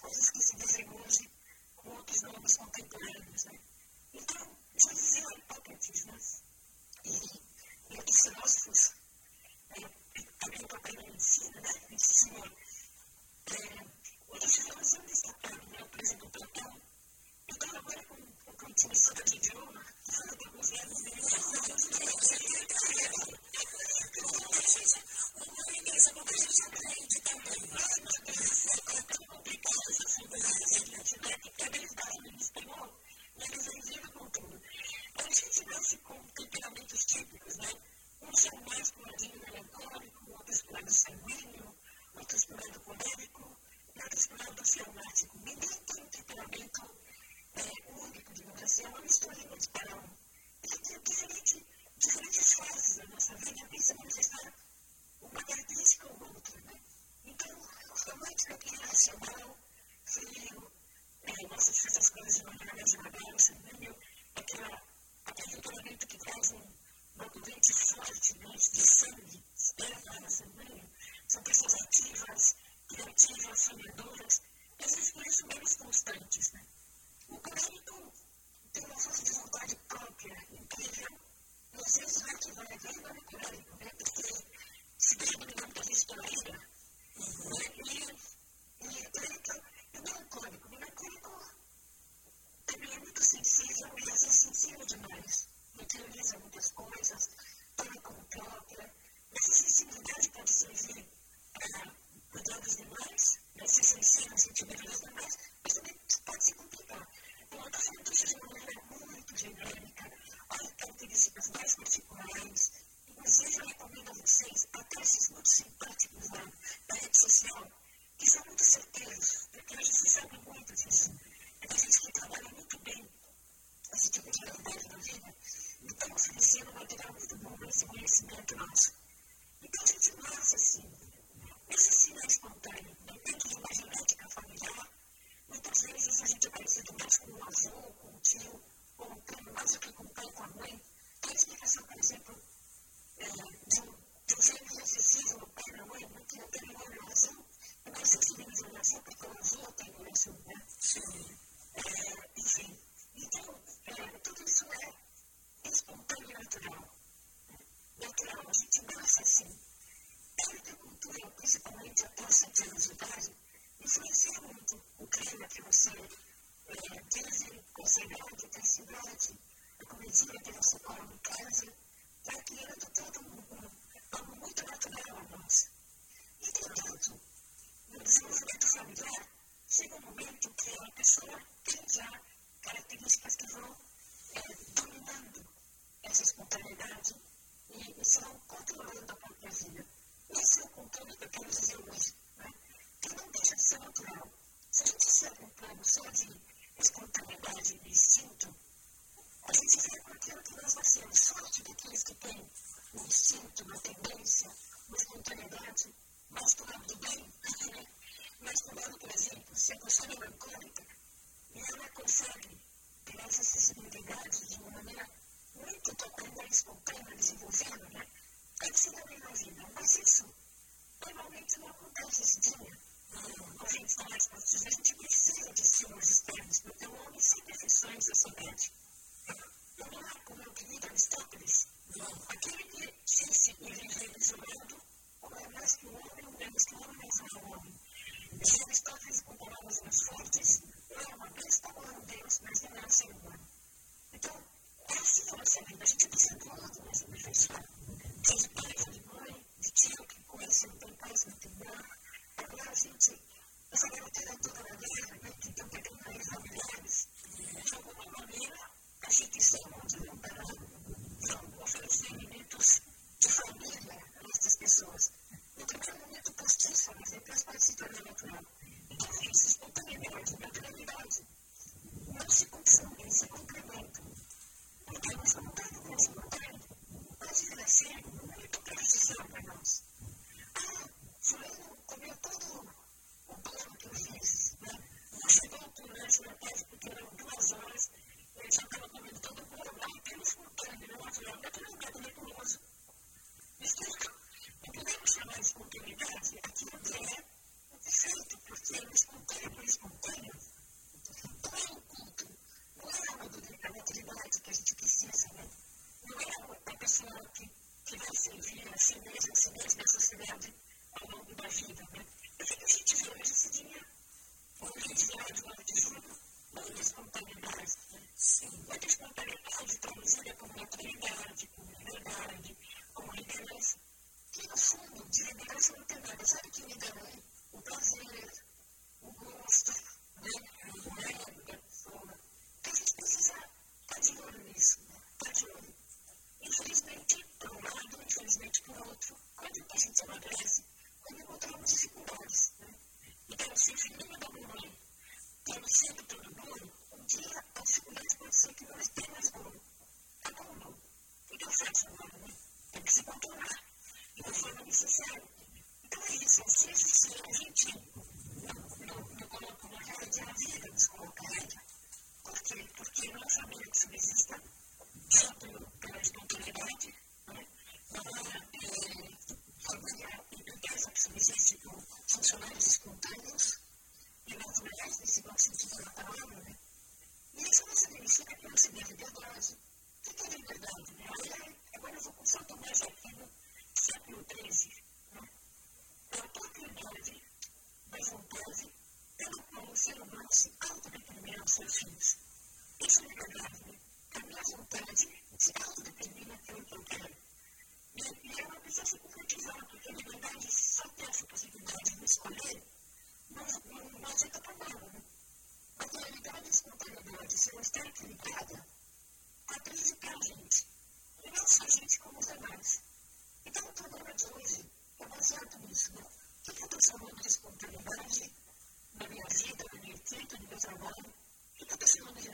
coisas que se dizem hoje com outros nomes contemporâneos. Né? Então, já dizia o Hipócrates, né? e, e outros é, filósofos, né? também o papel da medicina, né? ensina. É, outros filósofos são destacados, né? por exemplo, Platão. Então, agora, com, com, com o time de idioma, há alguns anos, ele o igreja, uma igreja grande também. É complicado. sin queridinha, né? a gente está mais positiva, a gente precisa de estímulos externos, porque o homem sempre ficção em sociedade. O monarca, o meu querido Aristóteles, aquele que disse e vive julgando, ou é mais que o homem, ou menos que o homem, mas não é o homem. E Aristóteles, com palavras mais fortes, está se concretizando porque na verdade só tem essa possibilidade de escolher, não, não, não adianta para nada. Né? Materialidade e a espontaneidade, se não está equilibrada, a está prejudicando a gente, e não só a gente como os demais. Então o problema de hoje é baseado nisso. Né? O que, eu estou chamando de espontaneidade na minha vida, na minha equipe, no meu trabalho? O que, que eu estou chamando de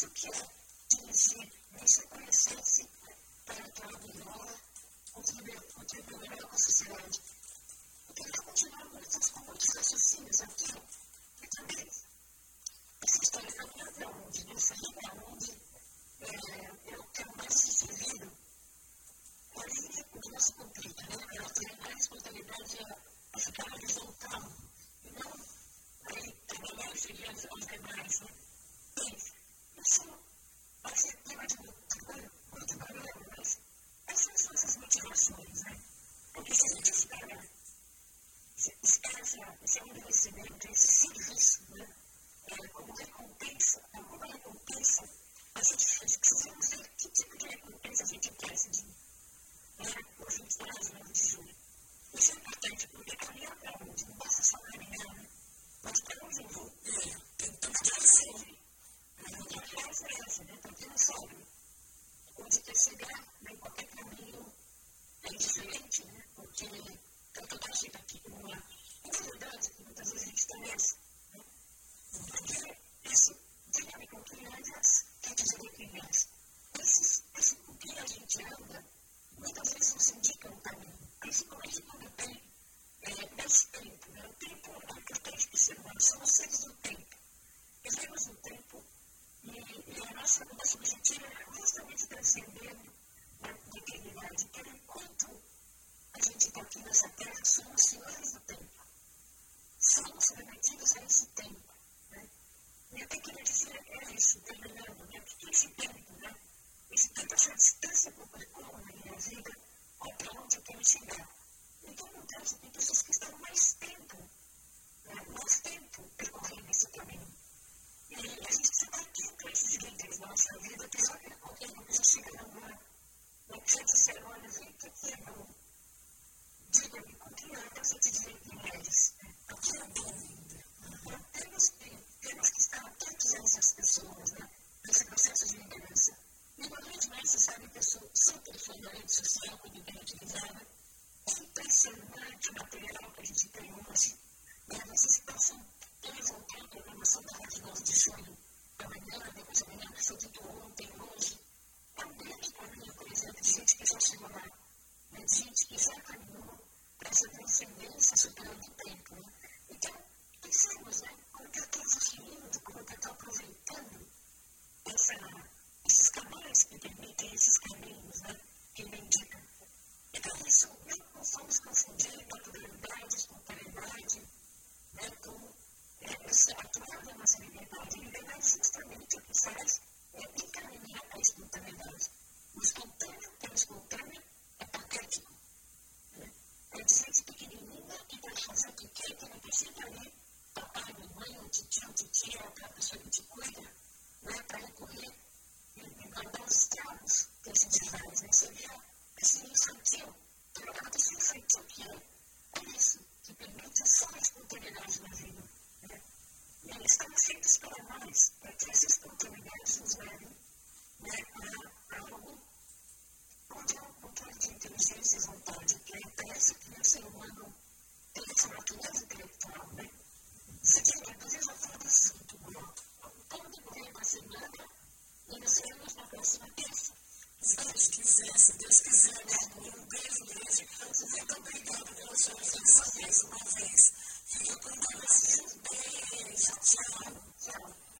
se quer é você nessa consciência para que ela melhora, contribuir com a sociedade. Eu queria continuar com esses outros raciocínios aqui, e também essa história da minha vida, de nessa vida onde é, eu quero mais ser sofrido, porém, o nosso conflito, né? Eu tem mais mentalidade a, a ficar horizontal.